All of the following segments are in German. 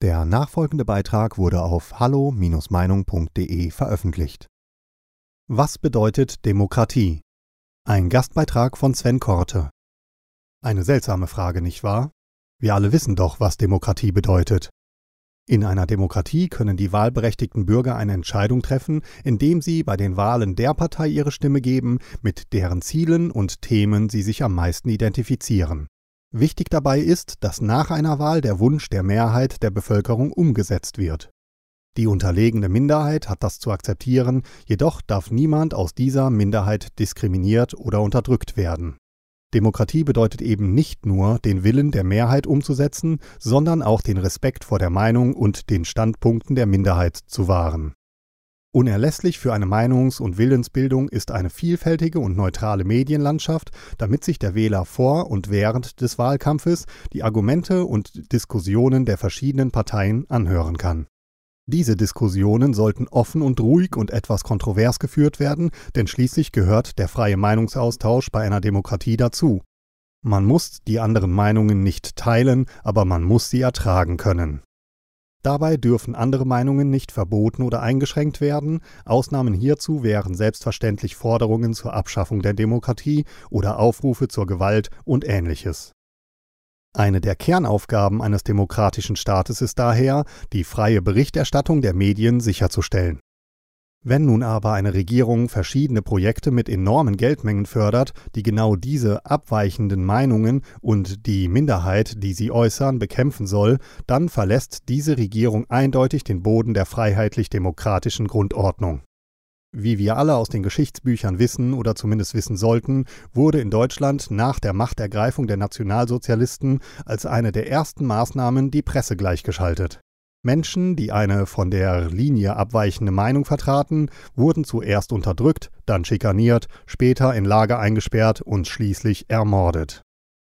Der nachfolgende Beitrag wurde auf hallo-meinung.de veröffentlicht. Was bedeutet Demokratie? Ein Gastbeitrag von Sven Korte. Eine seltsame Frage, nicht wahr? Wir alle wissen doch, was Demokratie bedeutet. In einer Demokratie können die wahlberechtigten Bürger eine Entscheidung treffen, indem sie bei den Wahlen der Partei ihre Stimme geben, mit deren Zielen und Themen sie sich am meisten identifizieren. Wichtig dabei ist, dass nach einer Wahl der Wunsch der Mehrheit der Bevölkerung umgesetzt wird. Die unterlegene Minderheit hat das zu akzeptieren, jedoch darf niemand aus dieser Minderheit diskriminiert oder unterdrückt werden. Demokratie bedeutet eben nicht nur, den Willen der Mehrheit umzusetzen, sondern auch den Respekt vor der Meinung und den Standpunkten der Minderheit zu wahren. Unerlässlich für eine Meinungs- und Willensbildung ist eine vielfältige und neutrale Medienlandschaft, damit sich der Wähler vor und während des Wahlkampfes die Argumente und Diskussionen der verschiedenen Parteien anhören kann. Diese Diskussionen sollten offen und ruhig und etwas kontrovers geführt werden, denn schließlich gehört der freie Meinungsaustausch bei einer Demokratie dazu. Man muss die anderen Meinungen nicht teilen, aber man muss sie ertragen können. Dabei dürfen andere Meinungen nicht verboten oder eingeschränkt werden, Ausnahmen hierzu wären selbstverständlich Forderungen zur Abschaffung der Demokratie oder Aufrufe zur Gewalt und ähnliches. Eine der Kernaufgaben eines demokratischen Staates ist daher, die freie Berichterstattung der Medien sicherzustellen. Wenn nun aber eine Regierung verschiedene Projekte mit enormen Geldmengen fördert, die genau diese abweichenden Meinungen und die Minderheit, die sie äußern, bekämpfen soll, dann verlässt diese Regierung eindeutig den Boden der freiheitlich-demokratischen Grundordnung. Wie wir alle aus den Geschichtsbüchern wissen oder zumindest wissen sollten, wurde in Deutschland nach der Machtergreifung der Nationalsozialisten als eine der ersten Maßnahmen die Presse gleichgeschaltet. Menschen, die eine von der Linie abweichende Meinung vertraten, wurden zuerst unterdrückt, dann schikaniert, später in Lager eingesperrt und schließlich ermordet.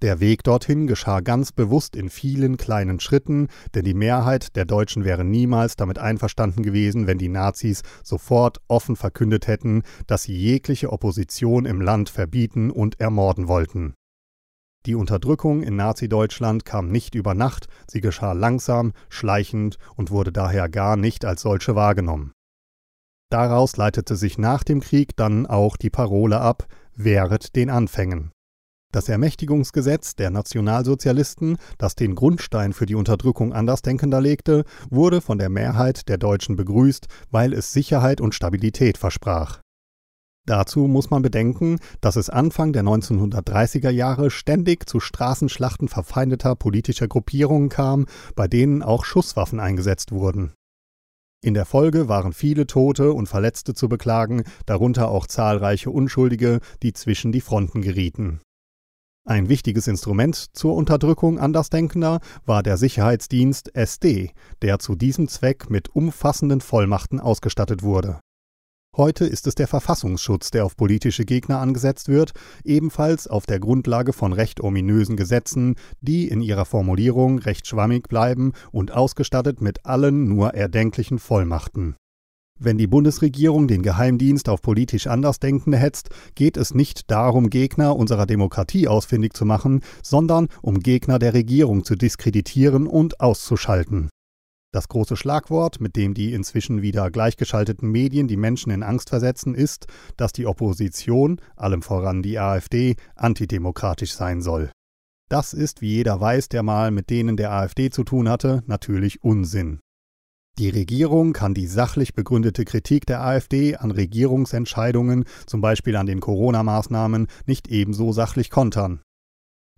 Der Weg dorthin geschah ganz bewusst in vielen kleinen Schritten, denn die Mehrheit der Deutschen wäre niemals damit einverstanden gewesen, wenn die Nazis sofort offen verkündet hätten, dass sie jegliche Opposition im Land verbieten und ermorden wollten. Die Unterdrückung in Nazi-Deutschland kam nicht über Nacht, sie geschah langsam, schleichend und wurde daher gar nicht als solche wahrgenommen. Daraus leitete sich nach dem Krieg dann auch die Parole ab, wehret den Anfängen. Das Ermächtigungsgesetz der Nationalsozialisten, das den Grundstein für die Unterdrückung Andersdenkender legte, wurde von der Mehrheit der Deutschen begrüßt, weil es Sicherheit und Stabilität versprach. Dazu muss man bedenken, dass es Anfang der 1930er Jahre ständig zu Straßenschlachten verfeindeter politischer Gruppierungen kam, bei denen auch Schusswaffen eingesetzt wurden. In der Folge waren viele Tote und Verletzte zu beklagen, darunter auch zahlreiche Unschuldige, die zwischen die Fronten gerieten. Ein wichtiges Instrument zur Unterdrückung Andersdenkender war der Sicherheitsdienst SD, der zu diesem Zweck mit umfassenden Vollmachten ausgestattet wurde Heute ist es der Verfassungsschutz, der auf politische Gegner angesetzt wird, ebenfalls auf der Grundlage von recht ominösen Gesetzen, die in ihrer Formulierung recht schwammig bleiben und ausgestattet mit allen nur erdenklichen Vollmachten. Wenn die Bundesregierung den Geheimdienst auf politisch Andersdenkende hetzt, geht es nicht darum, Gegner unserer Demokratie ausfindig zu machen, sondern um Gegner der Regierung zu diskreditieren und auszuschalten. Das große Schlagwort, mit dem die inzwischen wieder gleichgeschalteten Medien die Menschen in Angst versetzen, ist, dass die Opposition, allem voran die AfD, antidemokratisch sein soll. Das ist, wie jeder weiß, der mal mit denen der AfD zu tun hatte, natürlich Unsinn. Die Regierung kann die sachlich begründete Kritik der AfD an Regierungsentscheidungen, zum Beispiel an den Corona-Maßnahmen, nicht ebenso sachlich kontern.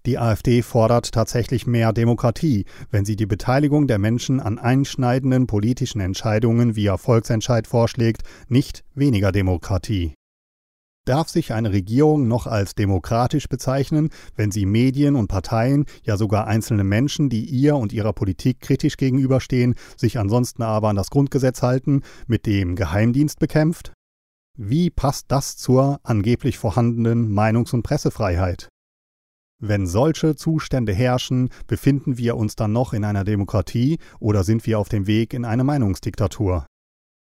Die AfD fordert tatsächlich mehr Demokratie, wenn sie die Beteiligung der Menschen an einschneidenden politischen Entscheidungen via Volksentscheid vorschlägt, nicht weniger Demokratie. Darf sich eine Regierung noch als demokratisch bezeichnen, wenn sie Medien und Parteien, ja sogar einzelne Menschen, die ihr und ihrer Politik kritisch gegenüberstehen, sich ansonsten aber an das Grundgesetz halten, mit dem Geheimdienst bekämpft? Wie passt das zur angeblich vorhandenen Meinungs- und Pressefreiheit? Wenn solche Zustände herrschen, befinden wir uns dann noch in einer Demokratie oder sind wir auf dem Weg in eine Meinungsdiktatur?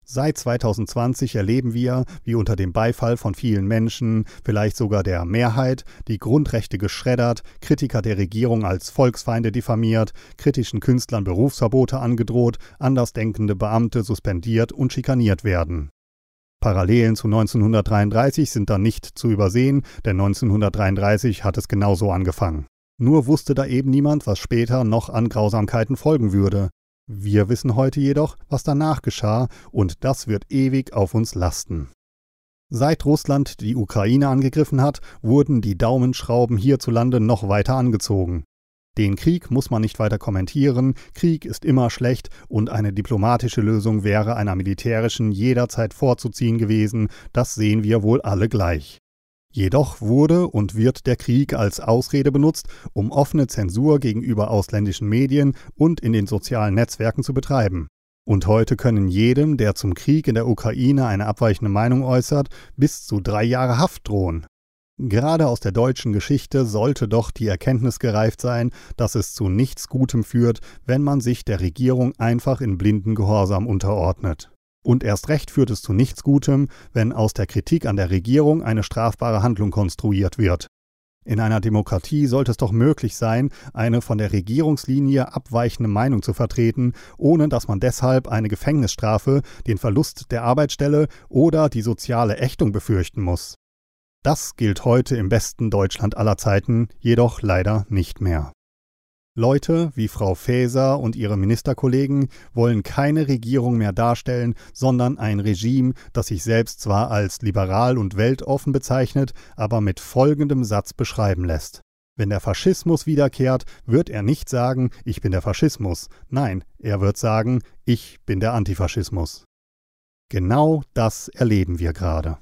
Seit 2020 erleben wir, wie unter dem Beifall von vielen Menschen, vielleicht sogar der Mehrheit, die Grundrechte geschreddert, Kritiker der Regierung als Volksfeinde diffamiert, kritischen Künstlern Berufsverbote angedroht, andersdenkende Beamte suspendiert und schikaniert werden. Parallelen zu 1933 sind da nicht zu übersehen, denn 1933 hat es genauso angefangen. Nur wusste da eben niemand, was später noch an Grausamkeiten folgen würde. Wir wissen heute jedoch, was danach geschah, und das wird ewig auf uns lasten. Seit Russland die Ukraine angegriffen hat, wurden die Daumenschrauben hierzulande noch weiter angezogen. Den Krieg muss man nicht weiter kommentieren, Krieg ist immer schlecht und eine diplomatische Lösung wäre einer militärischen jederzeit vorzuziehen gewesen, das sehen wir wohl alle gleich. Jedoch wurde und wird der Krieg als Ausrede benutzt, um offene Zensur gegenüber ausländischen Medien und in den sozialen Netzwerken zu betreiben. Und heute können jedem, der zum Krieg in der Ukraine eine abweichende Meinung äußert, bis zu drei Jahre Haft drohen. Gerade aus der deutschen Geschichte sollte doch die Erkenntnis gereift sein, dass es zu nichts Gutem führt, wenn man sich der Regierung einfach in blinden Gehorsam unterordnet. Und erst recht führt es zu nichts Gutem, wenn aus der Kritik an der Regierung eine strafbare Handlung konstruiert wird. In einer Demokratie sollte es doch möglich sein, eine von der Regierungslinie abweichende Meinung zu vertreten, ohne dass man deshalb eine Gefängnisstrafe, den Verlust der Arbeitsstelle oder die soziale Ächtung befürchten muss. Das gilt heute im besten Deutschland aller Zeiten, jedoch leider nicht mehr. Leute wie Frau Faeser und ihre Ministerkollegen wollen keine Regierung mehr darstellen, sondern ein Regime, das sich selbst zwar als liberal und weltoffen bezeichnet, aber mit folgendem Satz beschreiben lässt. Wenn der Faschismus wiederkehrt, wird er nicht sagen, ich bin der Faschismus, nein, er wird sagen, ich bin der Antifaschismus. Genau das erleben wir gerade.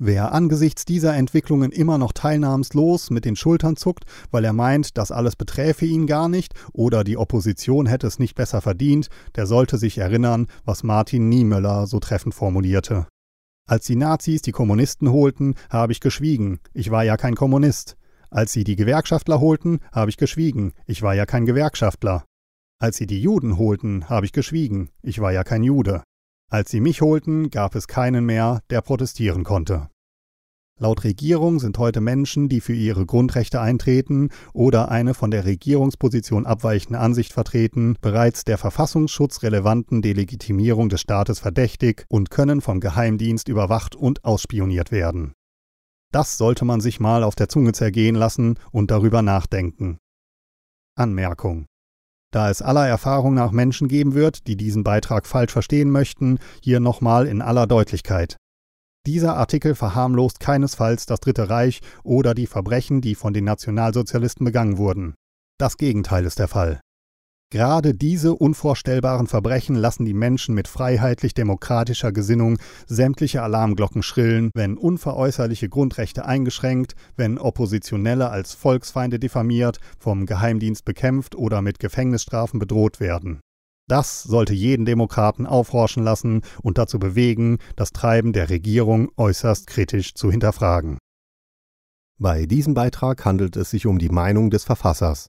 Wer angesichts dieser Entwicklungen immer noch teilnahmslos mit den Schultern zuckt, weil er meint, das alles beträfe ihn gar nicht oder die Opposition hätte es nicht besser verdient, der sollte sich erinnern, was Martin Niemöller so treffend formulierte. Als die Nazis die Kommunisten holten, habe ich geschwiegen, ich war ja kein Kommunist. Als sie die Gewerkschaftler holten, habe ich geschwiegen, ich war ja kein Gewerkschaftler. Als sie die Juden holten, habe ich geschwiegen, ich war ja kein Jude. Als sie mich holten, gab es keinen mehr, der protestieren konnte. Laut Regierung sind heute Menschen, die für ihre Grundrechte eintreten oder eine von der Regierungsposition abweichende Ansicht vertreten, bereits der verfassungsschutzrelevanten Delegitimierung des Staates verdächtig und können vom Geheimdienst überwacht und ausspioniert werden. Das sollte man sich mal auf der Zunge zergehen lassen und darüber nachdenken. Anmerkung da es aller Erfahrung nach Menschen geben wird, die diesen Beitrag falsch verstehen möchten, hier nochmal in aller Deutlichkeit. Dieser Artikel verharmlost keinesfalls das Dritte Reich oder die Verbrechen, die von den Nationalsozialisten begangen wurden. Das Gegenteil ist der Fall. Gerade diese unvorstellbaren Verbrechen lassen die Menschen mit freiheitlich-demokratischer Gesinnung sämtliche Alarmglocken schrillen, wenn unveräußerliche Grundrechte eingeschränkt, wenn Oppositionelle als Volksfeinde diffamiert, vom Geheimdienst bekämpft oder mit Gefängnisstrafen bedroht werden. Das sollte jeden Demokraten aufhorchen lassen und dazu bewegen, das Treiben der Regierung äußerst kritisch zu hinterfragen. Bei diesem Beitrag handelt es sich um die Meinung des Verfassers.